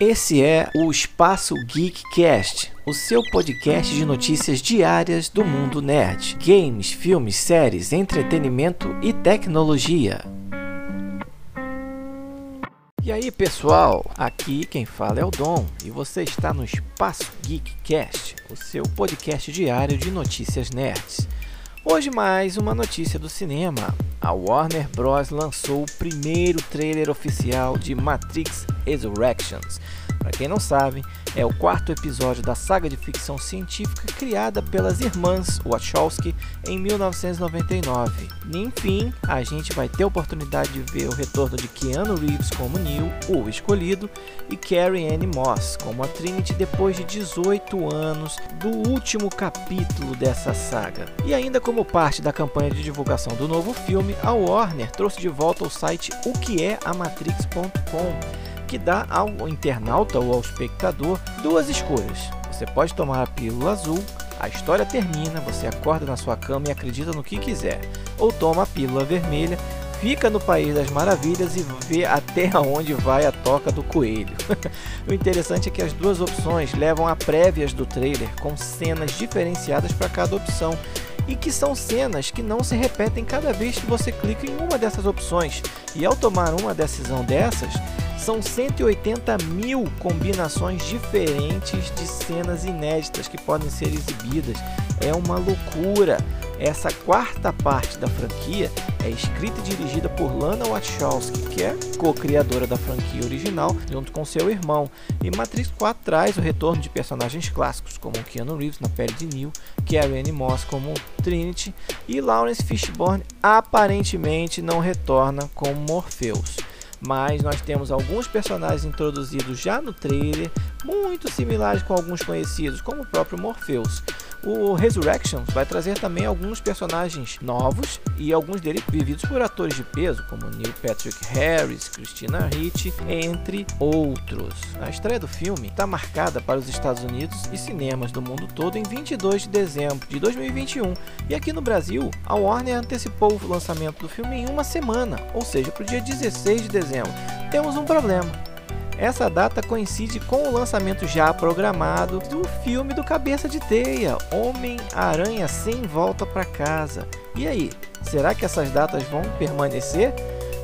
Esse é o Espaço Geekcast, o seu podcast de notícias diárias do mundo nerd, games, filmes, séries, entretenimento e tecnologia. E aí pessoal, aqui quem fala é o Dom e você está no Espaço Geekcast, o seu podcast diário de notícias nerds. Hoje mais uma notícia do cinema. A Warner Bros lançou o primeiro trailer oficial de Matrix Resurrections, para quem não sabe, é o quarto episódio da saga de ficção científica criada pelas irmãs Wachowski em 1999. Enfim, a gente vai ter a oportunidade de ver o retorno de Keanu Reeves como Neo, o escolhido, e Carrie Anne Moss como a Trinity depois de 18 anos do último capítulo dessa saga. E ainda como parte da campanha de divulgação do novo filme, a Warner trouxe de volta o site o que é a Matrix.com que dá ao internauta ou ao espectador duas escolhas. Você pode tomar a pílula azul, a história termina, você acorda na sua cama e acredita no que quiser. Ou toma a pílula vermelha, fica no País das Maravilhas e vê até onde vai a toca do coelho. o interessante é que as duas opções levam a prévias do trailer com cenas diferenciadas para cada opção e que são cenas que não se repetem cada vez que você clica em uma dessas opções. E ao tomar uma decisão dessas, são 180 mil combinações diferentes de cenas inéditas que podem ser exibidas. É uma loucura. Essa quarta parte da franquia é escrita e dirigida por Lana Wachowski, que é co-criadora da franquia original, junto com seu irmão. E Matrix 4 traz o retorno de personagens clássicos, como Keanu Reeves na pele de Neo, Carrie Moss como Trinity, e Lawrence Fishburne aparentemente não retorna como Morpheus mas nós temos alguns personagens introduzidos já no trailer, muito similares com alguns conhecidos, como o próprio Morpheus. O Resurrection vai trazer também alguns personagens novos e alguns deles vividos por atores de peso, como Neil Patrick Harris, Christina Ricci, entre outros. A estreia do filme está marcada para os Estados Unidos e cinemas do mundo todo em 22 de dezembro de 2021 e aqui no Brasil a Warner antecipou o lançamento do filme em uma semana, ou seja, para o dia 16 de dezembro. Temos um problema essa data coincide com o lançamento já programado do filme do Cabeça de Teia, Homem-Aranha Sem Volta para Casa. E aí, será que essas datas vão permanecer?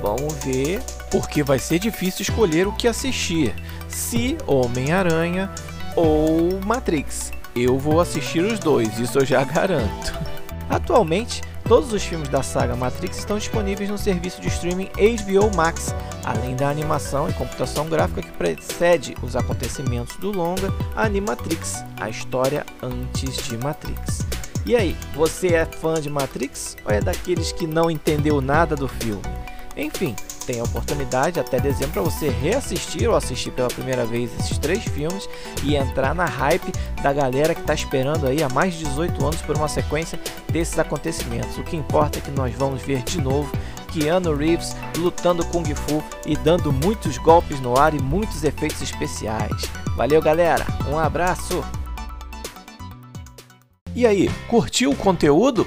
Vamos ver, porque vai ser difícil escolher o que assistir, se Homem-Aranha ou Matrix. Eu vou assistir os dois, isso eu já garanto. Atualmente, Todos os filmes da saga Matrix estão disponíveis no serviço de streaming HBO Max, além da animação e computação gráfica que precede os acontecimentos do longa Animatrix, a história antes de Matrix. E aí, você é fã de Matrix ou é daqueles que não entendeu nada do filme? Enfim, tem a oportunidade até dezembro para você reassistir ou assistir pela primeira vez esses três filmes e entrar na hype da galera que está esperando aí há mais de 18 anos por uma sequência desses acontecimentos. O que importa é que nós vamos ver de novo Keanu Reeves lutando Kung Fu e dando muitos golpes no ar e muitos efeitos especiais. Valeu, galera. Um abraço. E aí, curtiu o conteúdo?